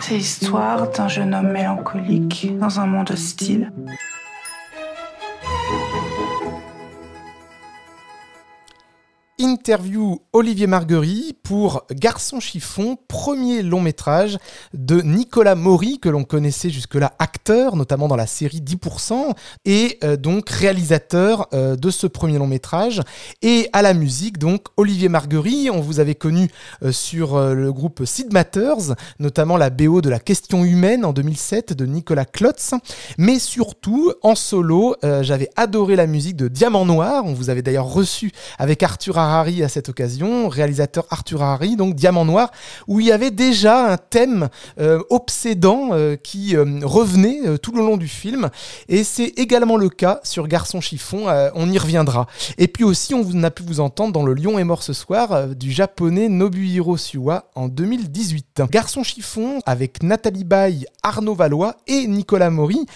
C'est l'histoire d'un jeune homme mélancolique dans un monde hostile. Interview Olivier Marguerite pour Garçon chiffon, premier long métrage de Nicolas Maury, que l'on connaissait jusque-là acteur, notamment dans la série 10%, et euh, donc réalisateur euh, de ce premier long métrage. Et à la musique, donc Olivier Marguerite, on vous avait connu euh, sur le groupe Sid Matters, notamment la BO de La question humaine en 2007 de Nicolas Klotz, mais surtout en solo, j'avais adoré la musique de Diamant Noir, on vous avait d'ailleurs reçu avec Arthur À cette occasion, réalisateur Arthur Harari, donc Diamant Noir, où il y avait déjà un thème euh, obsédant euh, qui euh, revenait tout le long du film. Et c'est également le cas sur Garçon Chiffon, on y reviendra. Et puis aussi, on a pu vous entendre dans Le Lion est mort ce soir du japonais Nobuhiro Suwa en 2018. Garçon Chiffon avec Nathalie Baye, Arnaud Valois et Nicolas Maury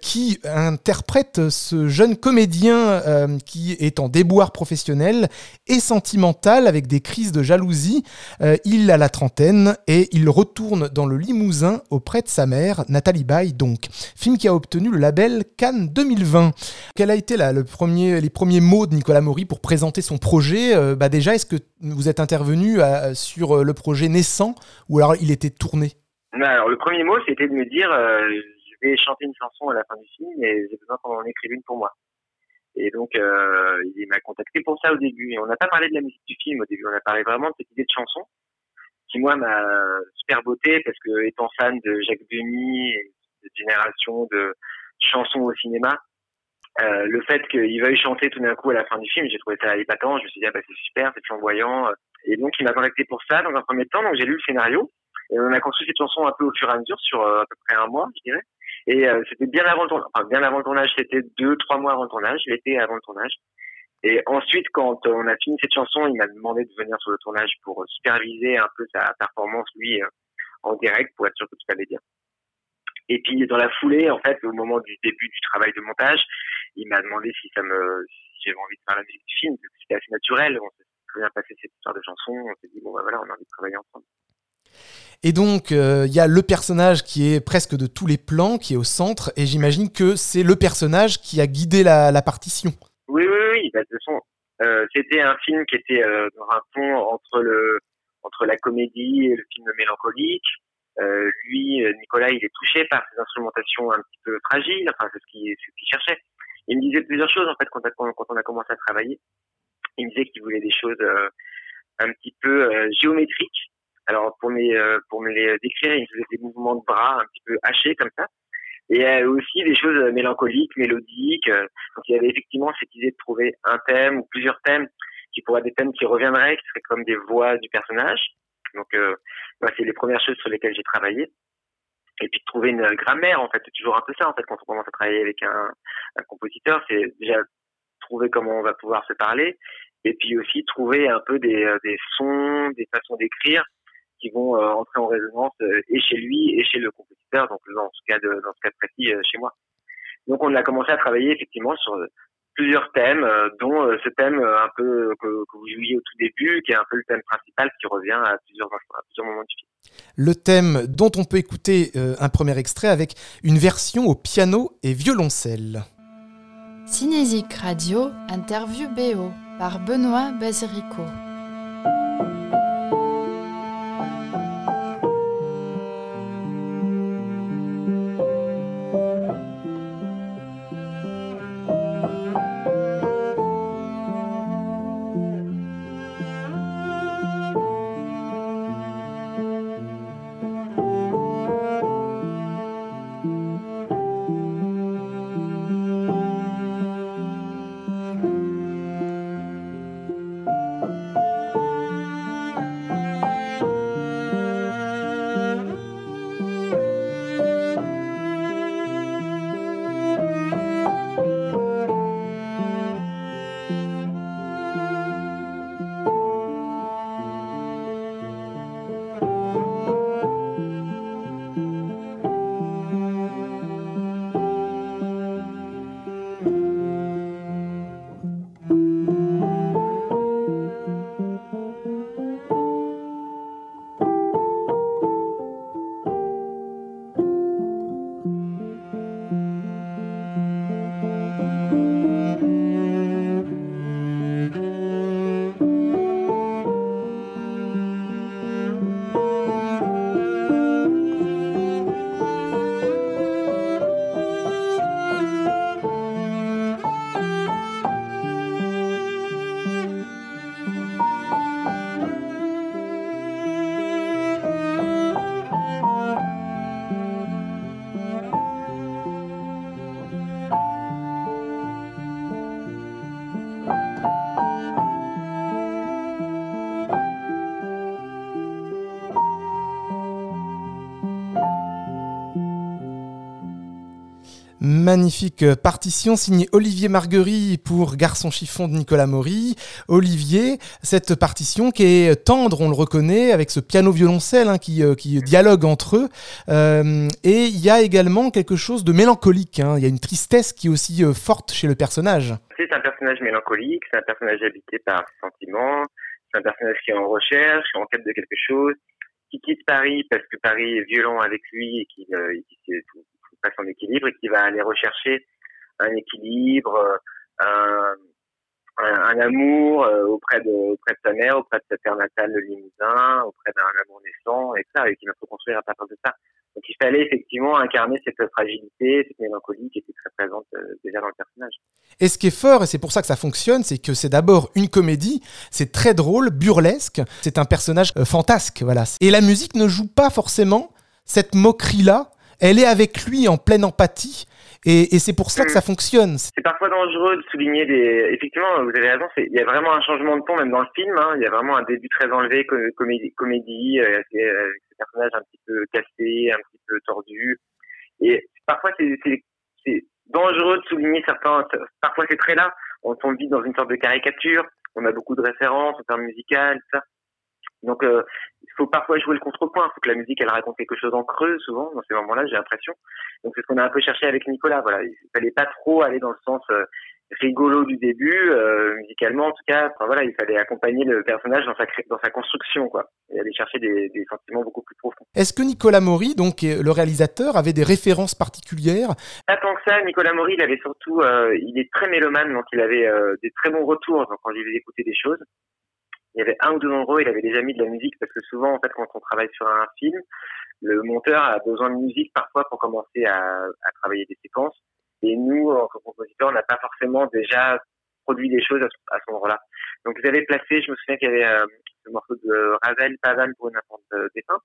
qui interprètent ce jeune comédien qui est en déboire professionnel et sentimental avec des crises de jalousie. Euh, il a la trentaine et il retourne dans le Limousin auprès de sa mère, Nathalie Baye donc. Film qui a obtenu le label Cannes 2020. Quel a été là, le premier, les premiers mots de Nicolas Maury pour présenter son projet? Euh, bah Déjà, est-ce que vous êtes intervenu euh, sur le projet naissant ou alors il était tourné? Alors, Le premier mot, c'était de me dire je vais chanter une chanson à la fin du film et j'ai besoin qu'on en écrive une pour moi. Et donc, euh, il m'a contacté pour ça au début. Et on n'a pas parlé de la musique du film au début. On a parlé vraiment de cette idée de chanson qui, moi, m'a super beauté parce que, étant fan de Jacques Demy et de génération de chansons au cinéma, euh, le fait qu'il veuille chanter tout d'un coup à la fin du film, j'ai trouvé ça épatant. Je me suis dit, ah bah, c'est super, c'est flamboyant. Et donc, il m'a contacté pour ça dans un premier temps. Donc, j'ai lu le scénario. Et on a construit cette chanson un peu au fur et à mesure sur euh, à peu près un mois, je dirais. Et euh, c'était bien avant le tournage. Enfin, bien avant le tournage, c'était deux, trois mois avant le tournage, l'été avant le tournage. Et ensuite, quand on a fini cette chanson, il m'a demandé de venir sur le tournage pour superviser un peu sa performance, lui, euh, en direct, pour être sûr que tout allait bien. Et puis, dans la foulée, en fait, au moment du début du travail de montage, il m'a demandé si ça me, si j'avais envie de faire la musique du film. C'était assez naturel. On s'est très bien passé cette histoire de chanson. On s'est dit, bon, bah voilà, on a envie de travailler ensemble. Et donc, euh, il y a le personnage qui est presque de tous les plans, qui est au centre, et j'imagine que c'est le personnage qui a guidé la, partition. Oui, oui, oui. Bah, de toute façon, euh, c'était un film qui était euh, dans un pont entre le entre la comédie et le film mélancolique. Lui, Nicolas, il est touché par ces instrumentations un petit peu fragiles. Enfin, c'est ce qu'il cherchait. Il me disait plusieurs choses en fait quand on a commencé à travailler. Il me disait qu'il voulait des choses un petit peu géométriques alors pour mes euh, pour me les décrire, il faisait des mouvements de bras un petit peu hachés comme ça. Et euh, aussi des choses mélancoliques, mélodiques. Euh, donc il y avait effectivement cette idée de trouver un thème ou plusieurs thèmes qui pourraient être des thèmes qui reviendraient, qui seraient comme des voix du personnage. Donc euh, c'est les premières choses sur lesquelles j'ai travaillé. Et puis de trouver une grammaire, en fait, c'est toujours un peu ça, en fait, quand on commence à travailler avec un, un compositeur, c'est déjà trouver comment on va pouvoir se parler, et puis aussi trouver un peu des, des sons, des façons d'écrire qui vont euh, entrer en résonance euh, et chez lui et chez le compositeur, donc dans ce cas de, dans ce cas précis euh, chez moi. Donc on a commencé à travailler effectivement sur plusieurs thèmes, dont ce thème un peu que, que, vous jouiez au tout début, qui est un peu le thème principal qui revient à plusieurs, à plusieurs moments du film. Le thème dont on peut écouter un premier extrait avec une version au piano et violoncelle. Cinésique Radio, interview BO par Benoît Baserico. Magnifique partition signée Olivier Marguerite pour Garçon chiffon de Nicolas Maury. Olivier, cette partition qui est tendre, on le reconnaît, avec ce piano-violoncelle hein, qui, euh, qui, dialogue entre eux. Euh, et il y a également quelque chose de mélancolique. Hein. Il y a une tristesse qui est aussi euh, forte chez le personnage. C'est un personnage mélancolique, c'est un personnage habité par sentiments, c'est un personnage qui est en recherche, en quête de quelque chose, qui quitte Paris parce que Paris est violent avec lui et qui, euh, son équilibre et qui va aller rechercher un équilibre, un, un, amour euh, auprès de, auprès de sa mère, auprès de sa terre natale, le Limousin, auprès d'un amour naissant, et ça, et qu'il faut construire à partir de ça. Donc il fallait effectivement incarner cette fragilité, cette mélancolie qui était très présente euh, déjà dans le personnage. Et ce qui est fort, et c'est pour ça que ça fonctionne, c'est que c'est d'abord une comédie, c'est très drôle, burlesque, c'est un personnage euh, fantasque, voilà. Et la musique ne joue pas forcément cette moquerie-là, elle est avec lui en pleine empathie, et, et c'est pour ça que ça mm. fonctionne. C'est parfois dangereux de souligner des. Effectivement, vous avez raison. Il y a vraiment un changement de ton même dans le film. Hein. Il y a vraiment un début très enlevé, comédie, comédie euh, avec, ces personnages un petit peu cassés, un petit peu tordus. Et parfois, c'est dangereux de souligner certains. Parfois, c'est très là. On tombe vite dans une sorte de caricature. On a beaucoup de références en termes musicales, tout ça. Donc, euh, il faut parfois jouer le contrepoint. Il faut que la musique, elle raconte quelque chose en creux, souvent, dans ces moments-là, j'ai l'impression. Donc, c'est ce qu'on a un peu cherché avec Nicolas. Voilà, il fallait pas trop aller dans le sens euh, rigolo du début, euh, musicalement en tout cas. Enfin, voilà, il fallait accompagner le personnage dans sa dans sa construction, quoi, et aller chercher des, des sentiments beaucoup plus profonds. Est-ce que Nicolas Maury, donc le réalisateur, avait des références particulières? Pas tant que ça. Nicolas Maury, il avait surtout, euh, il est très mélomane, donc il avait des très bons retours quand il écouter des choses il y avait un ou deux endroits où il avait déjà mis de la musique parce que souvent en fait quand on travaille sur un film, le monteur a besoin de musique parfois pour commencer à, à travailler des séquences. Et nous, en tant que compositeurs, on n'a pas forcément déjà produit des choses à ce, à ce moment-là. Donc vous avez placé, je me souviens qu'il y avait euh, le morceau de Ravel Pavan pour une enfance d'étain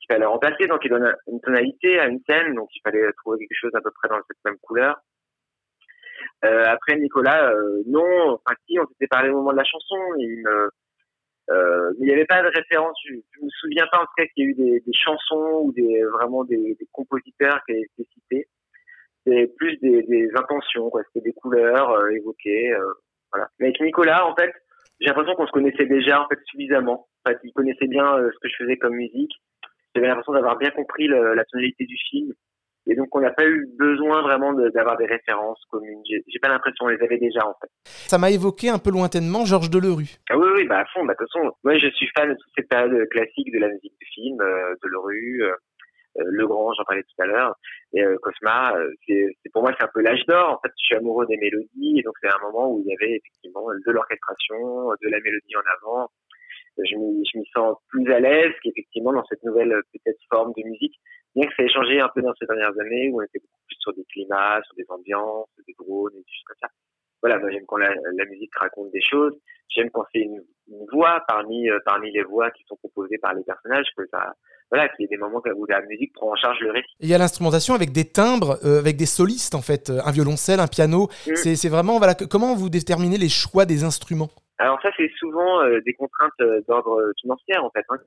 qu'il fallait remplacer, donc il donne une tonalité à une scène, donc il fallait trouver quelque chose à peu près dans cette même couleur. Euh, après Nicolas, euh, non, enfin si, on s'était parlé au moment de la chanson, il me, euh, n'y avait pas de référence. Je, je me souviens pas en tout cas qu'il y a eu des, chansons ou des vraiment des, compositeurs qui avaient été cités. C'était plus des, intentions, quoi. C'était des couleurs évoquées, voilà. Mais avec Nicolas, en fait, j'ai l'impression qu'on se connaissait déjà en fait suffisamment. En fait, il connaissait bien ce que je faisais comme musique. J'avais l'impression d'avoir bien compris la tonalité du film. Et donc, on n'a pas eu besoin vraiment d'avoir des références communes. J'ai pas l'impression, on les avait déjà, en fait. Ça m'a évoqué un peu lointainement Georges Delerue. Ah oui, oui, bah, à fond. Bah, de toute façon, moi, je suis fan de toute cette période classique de la musique du film, euh, Delerue, euh, euh, Le Grand, j'en parlais tout à l'heure, et euh, Cosma. Euh, c'est pour moi, c'est un peu l'âge d'or. En fait, je suis amoureux des mélodies, et donc c'est un moment où il y avait effectivement de l'orchestration, de la mélodie en avant. Je m'y sens plus à l'aise qu'effectivement dans cette nouvelle peut-être forme de musique bien que ça ait changé un peu dans ces dernières années, où on était beaucoup plus sur des climats, sur des ambiances, des drones et des choses comme ça. Voilà, moi j'aime quand la, la, musique raconte des choses, j'aime quand c'est une, une, voix parmi euh, parmi les voix qui sont proposées par les personnages, que ça, voilà, qu'il y ait des moments où la musique prend en charge le récit. Il y a l'instrumentation avec des timbres, euh, avec des solistes en fait, un violoncelle, un piano. Mm. C'est vraiment voilà, comment vous déterminez les choix des instruments? Alors ça c'est souvent euh, des contraintes euh, d'ordre financier en fait. Hein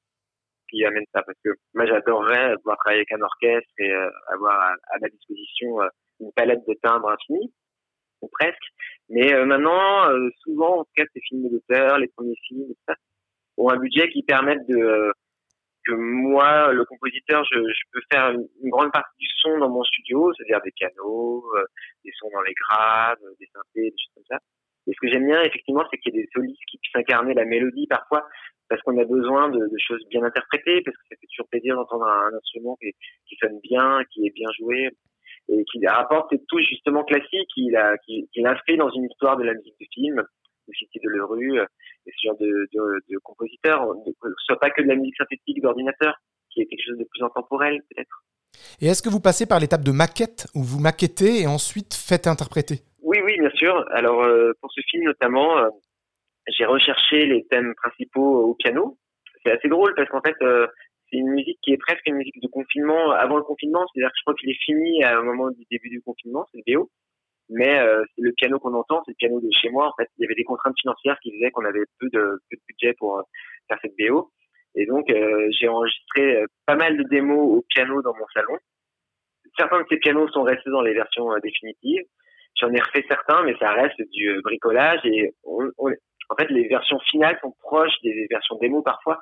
qui amène ça parce que moi j'adorerais pouvoir travailler avec un orchestre et euh, avoir à, ma disposition euh, une palette de timbres infinie ou presque. Mais euh, maintenant souvent en tout cas ces films d'auteur les premiers films ça, ont un budget qui permettent de que moi le compositeur je, peux faire une grande partie du son dans mon studio c'est-à-dire des pianos des sons dans les graves des synthés des choses comme ça. Et ce que j'aime bien, effectivement, c'est qu'il y ait des solistes qui puissent incarner la mélodie parfois, parce qu'on a besoin de, de, choses bien interprétées, parce que ça fait toujours plaisir d'entendre un, instrument qui, qui, sonne bien, qui est bien joué, et qui rapporte cette touche justement classique qu'il a, qui, qui inscrit dans une histoire de la musique de film, de Cité de Lerue, et ce genre de, de, de compositeur, ce soit pas que de la musique synthétique d'ordinateur, qui est quelque chose de plus intemporel peut-être. Et est-ce que vous passez par l'étape de maquette, où vous maquettez et ensuite faites interpréter? Oui, oui, bien sûr. Alors euh, pour ce film notamment, euh, j'ai recherché les thèmes principaux au piano. C'est assez drôle parce qu'en fait, euh, c'est une musique qui est presque une musique de confinement avant le confinement. C'est-à-dire que je crois qu'il est fini à un moment du début du confinement, c'est le BO. Mais euh, le piano qu'on entend, c'est le piano de chez moi. En fait, il y avait des contraintes financières qui faisaient qu'on avait peu de, peu de budget pour euh, faire cette BO. Et donc, euh, j'ai enregistré euh, pas mal de démos au piano dans mon salon. certains de ces pianos sont restés dans les versions définitives. J'en ai refait certains, mais ça reste du bricolage et en fait les versions finales sont proches des versions démo parfois.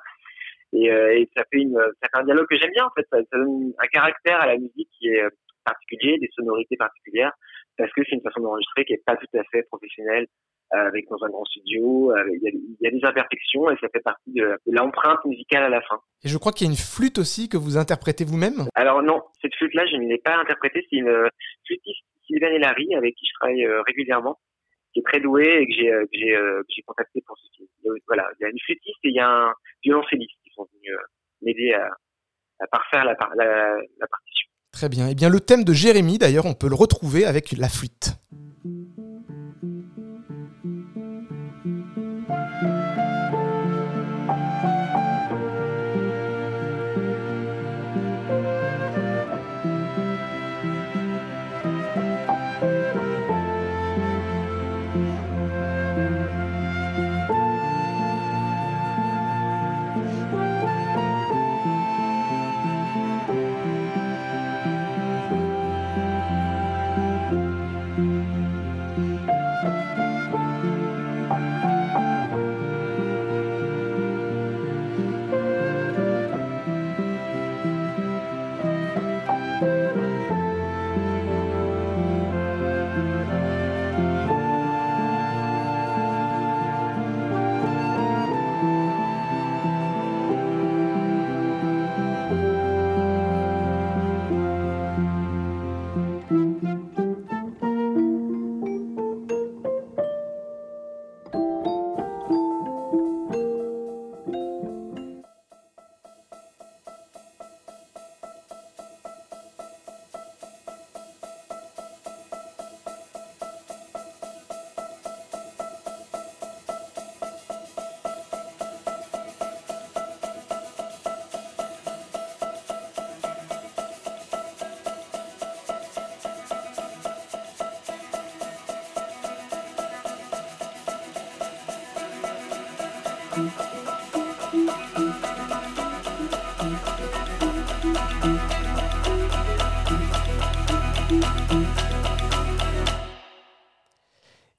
Et, et ça fait une, ça fait un dialogue que j'aime bien en fait. Ça, ça, donne un caractère à la musique qui est particulier, des sonorités particulières, parce que c'est une façon d'enregistrer qui est pas tout à fait professionnelle, euh, avec dans un grand studio. Euh, il y, a, des imperfections et ça fait partie de, l'empreinte musicale à la fin. Et je crois qu'il y a une flûte aussi que vous interprétez vous-même? Alors non, cette flûte-là, je ne l'ai pas interprétée. C'est une flûtiste Sylvain Larry avec qui je travaille euh, régulièrement, qui est très douée et que j'ai j'ai contacté pour ce film. voilà, il y a une flûtiste et il y a un violoncelliste qui sont venus m'aider à, à parfaire la, la, la partition. Très bien. Et eh bien le thème de Jérémy, d'ailleurs, on peut le retrouver avec la flûte.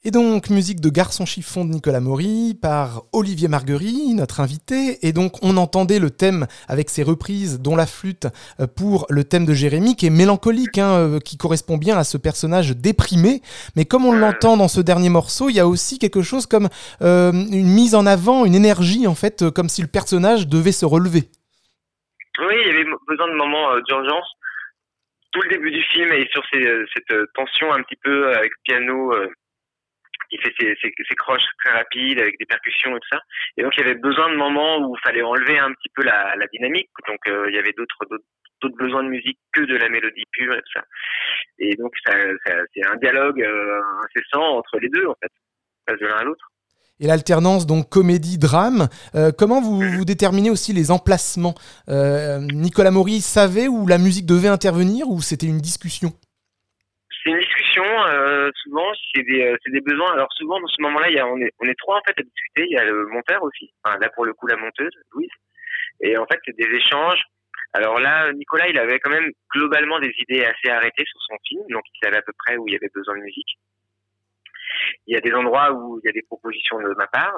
Et donc, musique de Garçon chiffon de Nicolas Maury par Olivier Marguerite, notre invité. Et donc, on entendait le thème avec ses reprises, dont la flûte euh, pour le thème de Jérémy, qui est mélancolique, hein, euh, qui correspond bien à ce personnage déprimé. Mais comme on l'entend dans ce dernier morceau, il y a aussi quelque chose comme euh, une mise en avant, une énergie, en fait, comme si le personnage devait se relever. Oui, il y avait besoin de moments d'urgence. Tout le début du film est sur cette tension un petit peu avec piano il fait ses, croches très rapides avec des percussions et tout ça. Et donc il y avait besoin de moments où il fallait enlever un petit peu la, dynamique. Donc euh, il y avait d'autres besoins de musique que de la mélodie pure et tout ça. Et donc c'est un dialogue euh, incessant entre les deux en fait, de l'un à l'autre. Et l'alternance donc comédie drame. Euh, comment vous, déterminez aussi les emplacements? Nicolas Maury savait où la musique devait intervenir ou c'était une discussion? Euh, souvent, c'est des, euh, c'est des besoins. Alors souvent, dans ce moment-là, on est, trois en fait à discuter. Il y a le monteur aussi. Là pour le coup, la monteuse, Louise. Et en fait, c'est des échanges. Alors là, Nicolas, il avait quand même globalement des idées assez arrêtées sur son film, donc il savait à peu près où il y avait besoin de musique. Il y a des endroits où il y a des propositions de ma part,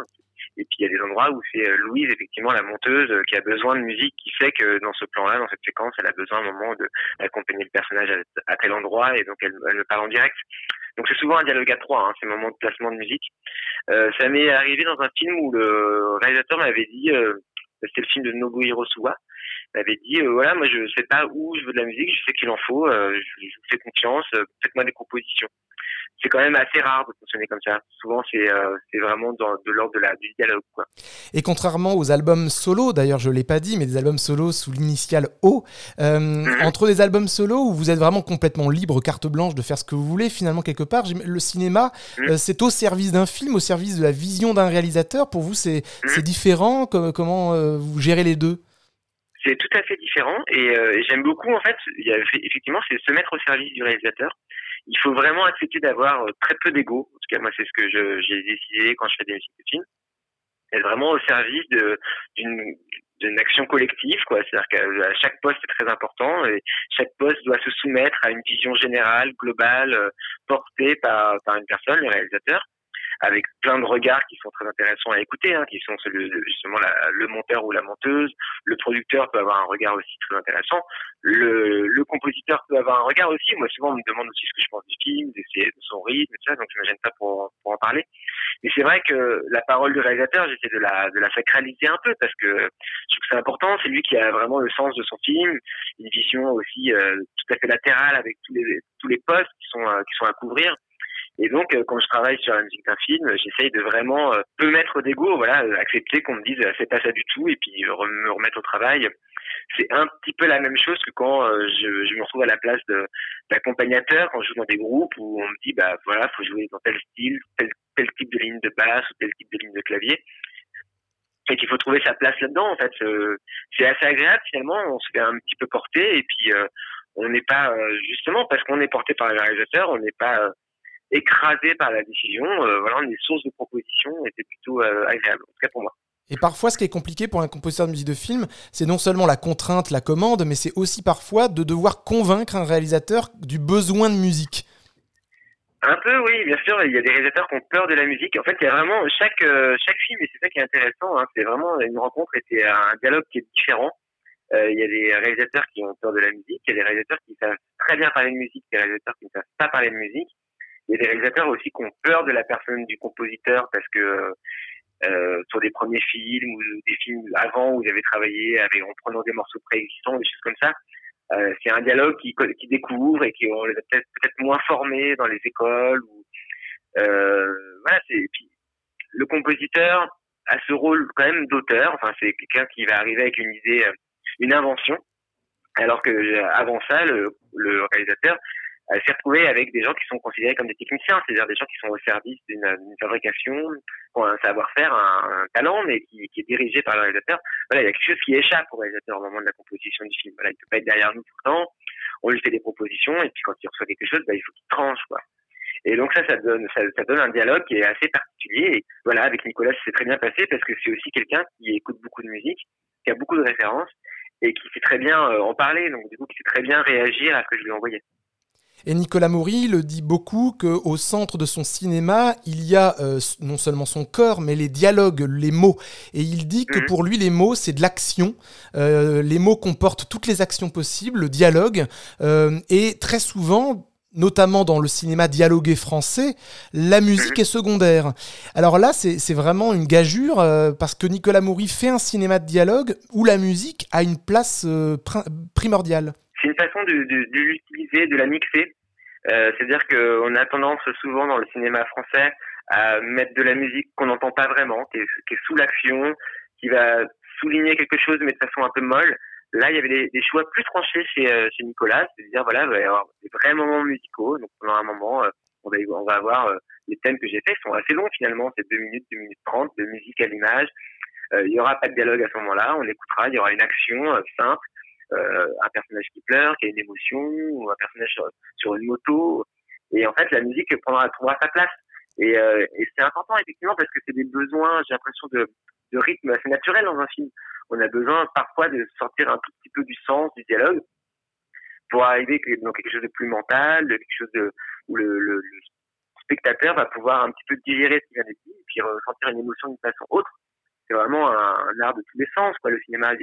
et puis il y a des endroits où c'est euh, Louise, effectivement, la monteuse, euh, qui a besoin de musique, qui fait que dans ce plan-là, dans cette séquence, elle a besoin à un moment d'accompagner le personnage à, tel endroit, et donc elle, elle me parle en direct. Donc c'est souvent un dialogue à trois, hein, ces moments de placement de musique. Euh, ça m'est arrivé dans un film où le réalisateur m'avait dit, euh, c'était le film de Nobuhiro Suwa, m'avait dit voilà moi je sais pas où je veux de la musique, je sais qu'il en faut, je, je, vous fais confiance, faites-moi des compositions c'est quand même assez rare de fonctionner comme ça. Souvent, c'est euh, vraiment dans, de l'ordre de la, du dialogue. Quoi. Et contrairement aux albums solo, d'ailleurs, je l'ai pas dit, mais des albums solo sous l'initiale O, euh, mhm. entre des albums solo où vous êtes vraiment complètement libre, carte blanche de faire ce que vous voulez, finalement, quelque part, le cinéma, mhm. euh, c'est au service d'un film, au service de la vision d'un réalisateur. Pour vous, c'est mhm. différent? Comment vous gérez les deux? C'est tout à fait différent et, et j'aime beaucoup en fait y a, effectivement c'est se mettre au service du réalisateur il faut vraiment accepter d'avoir euh, très peu d'ego. En tout cas, moi, c'est ce que j'ai décidé quand je fais des musiques de films. Être vraiment au service d'une, d'une action collective, quoi. C'est-à-dire qu'à chaque poste est très important et chaque poste doit se soumettre à une vision générale, globale, portée par, par une personne, le réalisateur avec plein de regards qui sont très intéressants à écouter, hein, qui sont celui justement la, le monteur ou la monteuse. Le producteur peut avoir un regard aussi très intéressant. Le, le compositeur peut avoir un regard aussi. Moi, souvent, on me demande aussi ce que je pense du film, de, de son rythme, et tout ça, donc je me gêne pas pour, pour en parler. Mais c'est vrai que la parole du réalisateur, j'essaie de la, de la sacraliser un peu parce que je trouve que c'est important. C'est lui qui a vraiment le sens de son film, une vision aussi euh, tout à fait latérale avec tous les, tous les postes qui sont, euh, qui sont à couvrir. Et donc, euh, quand je travaille sur la musique d'un film, j'essaye de vraiment euh, peu mettre d'ego, voilà, euh, accepter qu'on me dise c'est pas ça du tout, et puis me remettre au travail. C'est un petit peu la même chose que quand je, je me retrouve à la place d'accompagnateur, quand je joue dans des groupes où on me dit bah voilà, faut jouer dans tel style, tel, tel type de ligne de basse tel type de ligne de clavier et qu'il faut trouver sa place là-dedans. En fait, c'est assez agréable finalement. On se fait un petit peu porter et puis on n'est pas justement parce qu'on est porté par le réalisateur, on n'est pas écrasé par la décision. Euh, voilà, on est source de propositions c'est plutôt euh, agréable, en tout cas pour moi. Et parfois, ce qui est compliqué pour un compositeur de musique de film, c'est non seulement la contrainte, la commande, mais c'est aussi parfois de devoir convaincre un réalisateur du besoin de musique. Un peu, oui, bien sûr. Il y a des réalisateurs qui ont peur de la musique. En fait, il y a vraiment chaque euh, chaque film, et c'est ça qui est intéressant. Hein, c'est vraiment une rencontre et c'est un dialogue qui est différent. il y a des réalisateurs qui ont peur de la musique, il y a des réalisateurs qui savent très bien parler de musique, des réalisateurs qui ne savent pas parler de musique. Il y a des réalisateurs aussi qui ont peur de la personne du compositeur parce que euh, sur des premiers films ou des films avant où vous avez travaillé avec en prenant des morceaux préexistants, des choses comme ça. Euh, c'est un dialogue qui, qui découvre et qui on les a peut-être moins formés dans les écoles. Ou, euh, voilà, c'est puis le compositeur a ce rôle quand même d'auteur. Enfin, c'est quelqu'un qui va arriver avec une idée, euh, une invention, alors que avant ça, le, le réalisateur s'est retrouvé avec des gens qui sont considérés comme des techniciens, c'est-à-dire des gens qui sont au service d'une fabrication, qui un savoir-faire, un, talent, mais qui, est dirigé par le réalisateur. Voilà, il y a quelque chose qui échappe au réalisateur au moment de la composition du film. Voilà, il peut pas être derrière nous temps. On lui fait des propositions et puis quand il reçoit quelque chose, bah, il faut qu'il tranche, quoi. Et donc ça, ça donne, ça, donne un dialogue qui est assez particulier. Et voilà, avec Nicolas, c'est très bien passé parce que c'est aussi quelqu'un qui écoute beaucoup de musique, qui a beaucoup de références et qui sait très bien euh, en parler. Donc du coup, qui sait très bien réagir à ce que je lui ai envoyé. Et Nicolas Maury le dit beaucoup qu'au centre de son cinéma, il y a euh, non seulement son corps, mais les dialogues, les mots. Et il dit que mhm. pour lui, les mots, c'est de l'action. Euh, les mots comportent toutes les actions possibles, le dialogue. Euh, et très souvent, notamment dans le cinéma dialogué français, la musique mhm. est secondaire. Alors là, c'est vraiment une gageure, parce que Nicolas Maury fait un cinéma de dialogue où la musique a une place primordiale c'est une façon de, de, de l'utiliser, de la mixer. Euh, C'est-à-dire qu'on a tendance souvent dans le cinéma français à mettre de la musique qu'on n'entend pas vraiment, qui est, qui est sous l'action, qui va souligner quelque chose mais de façon un peu molle. Là, il y avait des, des choix plus tranchés chez, euh, chez Nicolas, c'est-à-dire voilà, il va y avoir des vrais moments musicaux. Donc pendant un moment, euh, on va on va avoir euh, les thèmes que j'ai faits sont assez longs finalement, c'est 2 minutes, 2 minutes 30 de musique à l'image. il y aura pas de dialogue à ce moment-là, on écoutera, il y aura une action simple euh, un personnage qui pleure, qui a une émotion, ou un personnage sur, une moto. Et en fait, la musique prendra, sa place. Et, euh, et c'est important effectivement parce que c'est des besoins, j'ai l'impression de, rythme assez naturel dans un film. On a besoin parfois de sortir un tout petit peu du sens du dialogue pour arriver dans quelque chose de plus mental, de quelque chose de où le, spectateur va pouvoir un petit peu digérer ce qui vient d'être dit puis ressentir une émotion d'une façon autre. C'est vraiment un, art de tous les sens, quoi. Le cinéma,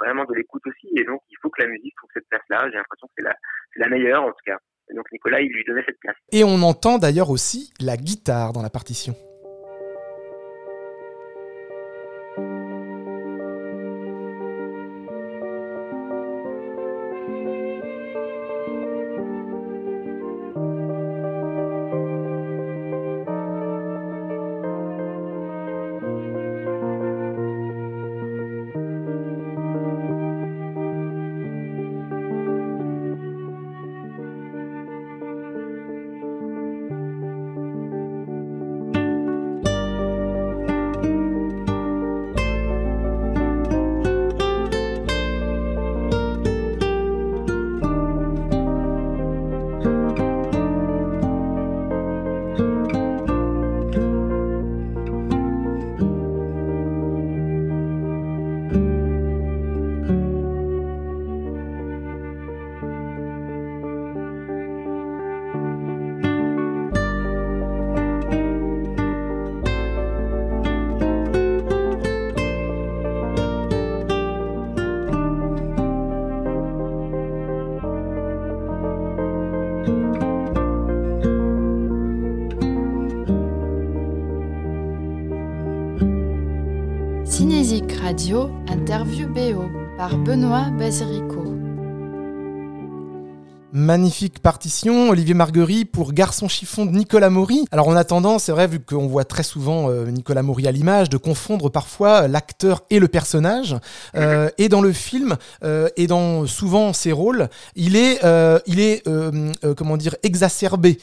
vraiment de l'écoute aussi. Et donc, il faut que la musique trouve cette place-là. J'ai l'impression que c'est la, meilleure, en tout cas. Donc, Nicolas, il lui donnait cette place. Et on entend d'ailleurs aussi la guitare dans la partition. Basirico. Magnifique partition, Olivier Marguerite pour Garçon chiffon de Nicolas Maury. Alors on a tendance, c'est vrai, vu qu'on voit très souvent euh, Nicolas Maury à l'image, de confondre parfois l'acteur et le personnage. Euh, et dans le film, euh, et dans souvent ses rôles, il est, il est comment dire, exacerbé.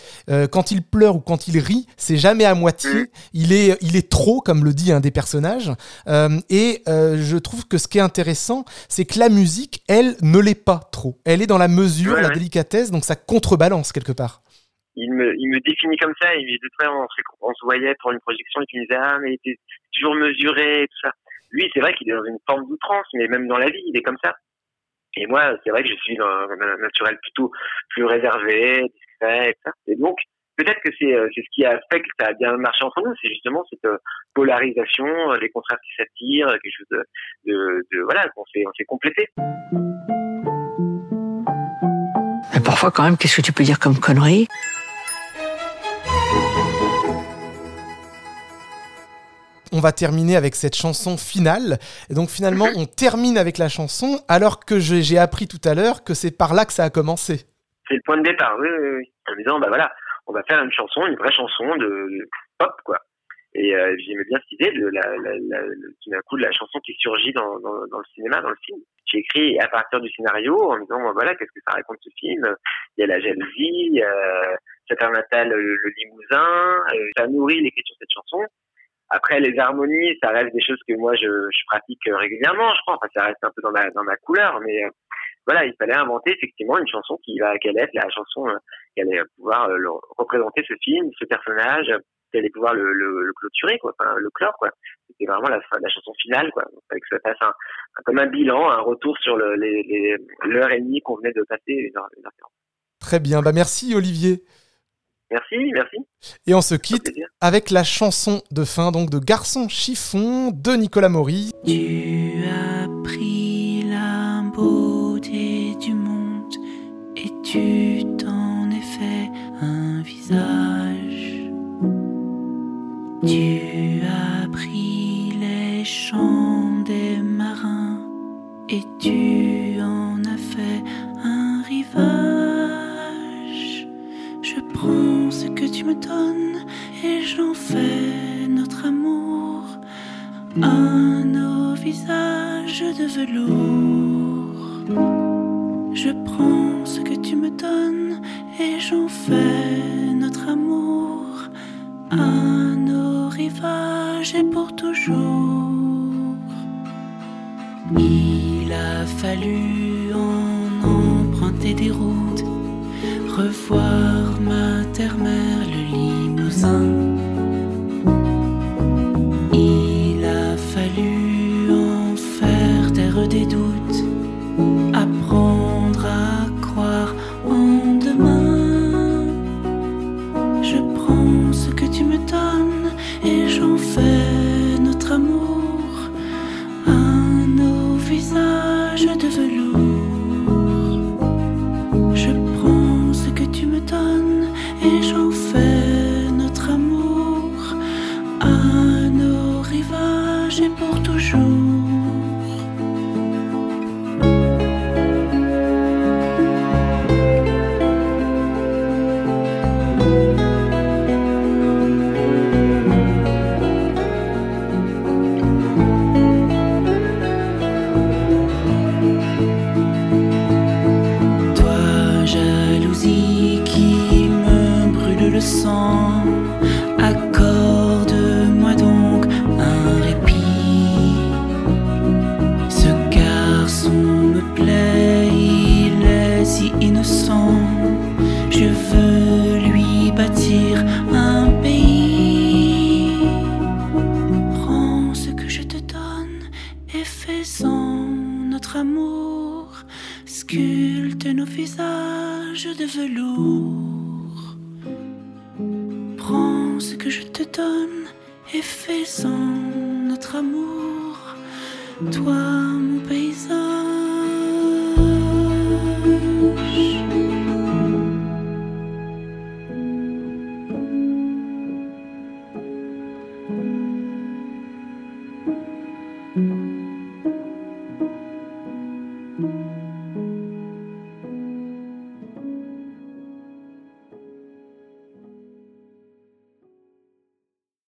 quand il pleure ou quand il rit, c'est jamais à moitié. Il est, il est trop, comme le dit un des personnages. et je trouve que ce qui est intéressant, c'est que la musique, elle, ne l'est pas trop. Elle est dans la mesure, la délicatesse donc ça contrebalance quelque part. Il me, définit comme ça, et de très, on, on se voyait pour une projection, et il me disait, ah, mais il était toujours mesuré, tout ça. Lui, c'est vrai qu'il est dans une forme d'outrance, mais même dans la vie, il est comme ça. Et moi, c'est vrai que je suis dans un naturel plutôt plus réservé, discret, et. Et donc, peut-être que c'est euh, ce qui a fait que ça a bien marché entre nous, c'est justement cette euh, polarisation, euh, les contraires qui s'attirent, quelque chose de, voilà, qu'on s'est on s'est complété. Mais parfois, quand même, qu'est-ce que tu peux dire comme connerie? On va terminer avec cette chanson finale. Et donc finalement, on termine avec la chanson, alors que j'ai appris tout à l'heure que c'est par là que ça a commencé. C'est le point de départ, oui, oui, oui. En disant, bah voilà, on va faire une chanson, une vraie chanson de pop, quoi. Et euh, j'aimais bien cette idée de la, la, la, d'un coup de la chanson qui surgit dans, dans, dans, le cinéma, dans le film. J'ai écrit à partir du scénario en me disant voilà qu'est-ce que ça raconte ce film? Il y a la jalousie, euh, natal le, le limousin. Euh, ça nourrit l'écriture de cette chanson. Après les harmonies, ça reste des choses que moi je, je pratique régulièrement, je crois. Enfin, ça reste un peu dans ma dans ma couleur, mais euh, voilà, il fallait inventer effectivement une chanson qui va qu'elle être la chanson euh, qui allait pouvoir représenter ce film, ce personnage qui allait pouvoir le, le, le clôturer, quoi, enfin, le clore, quoi. C'était vraiment la, la chanson finale, quoi. Donc, que ça fasse un, comme un bilan, un retour sur l'heure les, les, et demie qu'on venait de passer, une heure, une heure Très bien, bah merci Olivier. Merci, merci. Et on se quitte avec la chanson de fin donc de Garçon chiffon de Nicolas Maury. Tu as pris tu t'en es fait un visage. Tu as pris les chants des marins et tu en as fait un rivage. Je prends ce que tu me donnes et j'en fais notre amour. Un nos visages de velours. Notre amour. Un rivage et pour toujours. Visages velours. Prends ce que je te donne et fais-en notre amour. Toi,